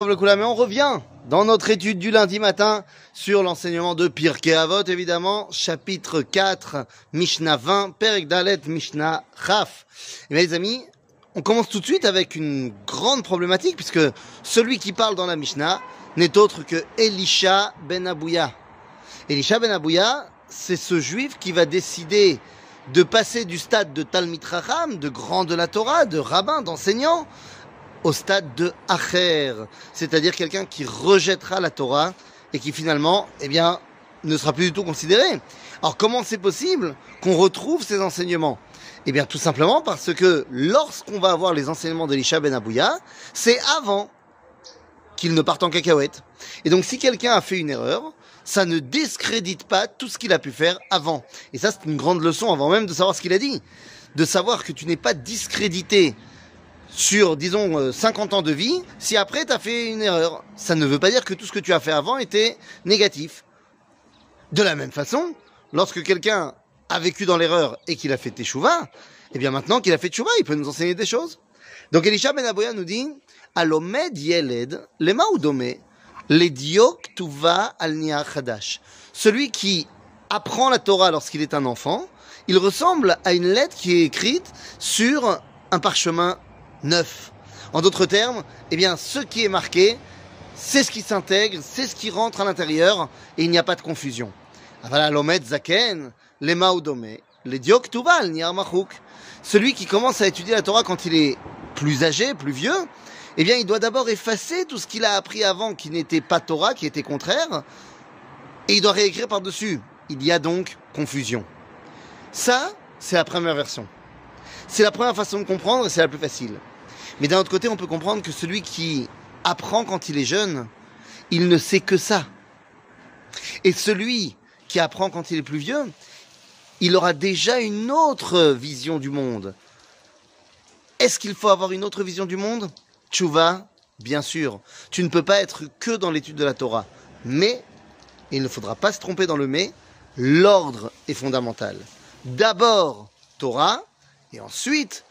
Mais on revient dans notre étude du lundi matin sur l'enseignement de Pirkei Avot, évidemment, chapitre 4, Mishnah 20, Perek Dalet, Mishnah Chaf. Et bien les amis, on commence tout de suite avec une grande problématique, puisque celui qui parle dans la Mishnah n'est autre que Elisha ben Abouya. Elisha ben Abouya, c'est ce juif qui va décider de passer du stade de Talmid Raham, de grand de la Torah, de rabbin, d'enseignant, au stade de Acher, c'est-à-dire quelqu'un qui rejettera la Torah et qui finalement, eh bien, ne sera plus du tout considéré. Alors comment c'est possible qu'on retrouve ces enseignements? Eh bien tout simplement parce que lorsqu'on va avoir les enseignements d'Elisha Ben Abouya, c'est avant qu'il ne parte en cacahuète. Et donc si quelqu'un a fait une erreur, ça ne discrédite pas tout ce qu'il a pu faire avant. Et ça c'est une grande leçon avant même de savoir ce qu'il a dit. De savoir que tu n'es pas discrédité sur, disons, 50 euh, ans de vie, si après tu as fait une erreur. Ça ne veut pas dire que tout ce que tu as fait avant était négatif. De la même façon, lorsque quelqu'un a vécu dans l'erreur et qu'il a fait teshuva, eh bien maintenant qu'il a fait teshuva, il peut nous enseigner des choses. Donc Elisha Ben Aboya nous dit, Alomed yeled lema udome tuva chadash. Celui qui apprend la Torah lorsqu'il est un enfant, il ressemble à une lettre qui est écrite sur un parchemin neuf. En d'autres termes, eh bien, ce qui est marqué, c'est ce qui s'intègre, c'est ce qui rentre à l'intérieur, et il n'y a pas de confusion. zaken, Celui qui commence à étudier la Torah quand il est plus âgé, plus vieux, eh bien, il doit d'abord effacer tout ce qu'il a appris avant qui n'était pas Torah, qui était contraire, et il doit réécrire par-dessus. Il y a donc confusion. Ça, c'est la première version. C'est la première façon de comprendre et c'est la plus facile. Mais d'un autre côté, on peut comprendre que celui qui apprend quand il est jeune, il ne sait que ça. Et celui qui apprend quand il est plus vieux, il aura déjà une autre vision du monde. Est-ce qu'il faut avoir une autre vision du monde? Tchouva, bien sûr. Tu ne peux pas être que dans l'étude de la Torah. Mais, il ne faudra pas se tromper dans le mais, l'ordre est fondamental. D'abord, Torah, et ensuite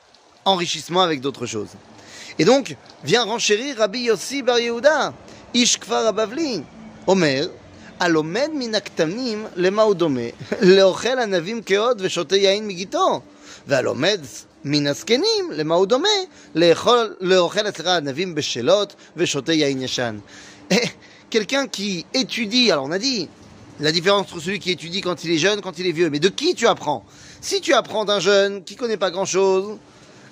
enrichissement avec d'autres choses. Et donc, vient renchérir Rabbi Yossi Bar Yehuda, Ish Kfar Abavli, Omer, הלומד מן הכתמים למה הוא דומה? לאוכל ענבים כהוד ושותה יין מגיתו. והלומד מן הזקנים למה הוא דומה? לאכול, לאוכל אצלך ענבים בשלות ושותה יין ישן. Quelqu'un qui étudie, alors on a dit, la différence entre celui qui étudie quand il est jeune, quand il est vieux. Mais de qui tu apprends Si tu apprends d'un jeune qui connaît pas grand-chose,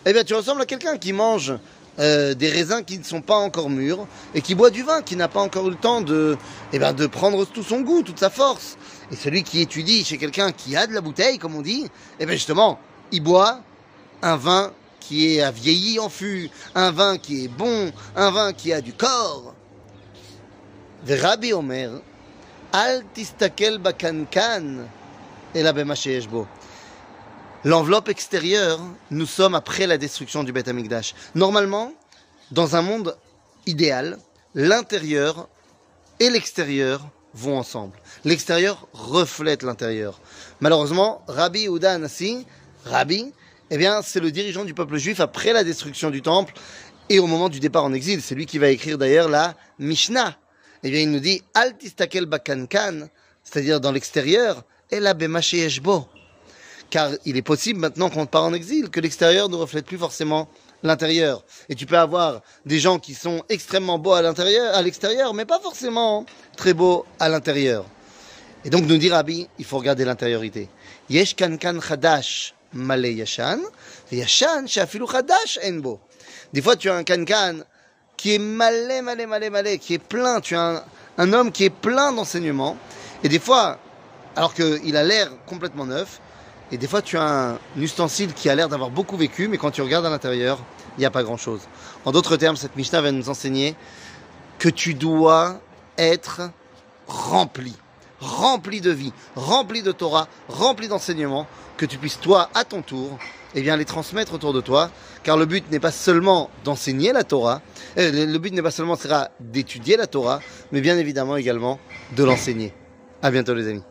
eh bien tu ressembles à quelqu'un qui mange euh, des raisins qui ne sont pas encore mûrs et qui boit du vin, qui n'a pas encore eu le temps de, eh bien, de prendre tout son goût, toute sa force. Et celui qui étudie chez quelqu'un qui a de la bouteille, comme on dit, eh bien justement, il boit un vin qui est vieilli en fût, un vin qui est bon, un vin qui a du corps. Rabbi Omer, L'enveloppe extérieure, nous sommes après la destruction du Beth Amikdash. Normalement, dans un monde idéal, l'intérieur et l'extérieur vont ensemble. L'extérieur reflète l'intérieur. Malheureusement, Rabbi Ouda Anassi, Rabbi, eh bien, c'est le dirigeant du peuple juif après la destruction du temple et au moment du départ en exil. C'est lui qui va écrire d'ailleurs la Mishnah, eh bien, il nous dit Al tistakel bakankan, c'est-à-dire dans l'extérieur, et la. Car il est possible maintenant qu'on part en exil que l'extérieur ne reflète plus forcément l'intérieur. Et tu peux avoir des gens qui sont extrêmement beaux à l'intérieur, à l'extérieur, mais pas forcément très beaux à l'intérieur. Et donc nous dit Rabbi, il faut regarder l'intériorité. Yesh kankan chadash male yashan, yashan shafilu chadash enbo. Des fois tu as un kankan qui est malé, malé, malé, malé, qui est plein. Tu as un, homme qui est plein d'enseignements. Et des fois, alors qu'il a l'air complètement neuf, et des fois tu as un, ustensile qui a l'air d'avoir beaucoup vécu, mais quand tu regardes à l'intérieur, il n'y a pas grand-chose. En d'autres termes, cette Mishnah va nous enseigner que tu dois être rempli, rempli de vie, rempli de Torah, rempli d'enseignements, que tu puisses toi, à ton tour, eh bien, les transmettre autour de toi, car le but n'est pas seulement d'enseigner la Torah, euh, le but n'est pas seulement d'étudier la Torah, mais bien évidemment également de l'enseigner. À bientôt les amis.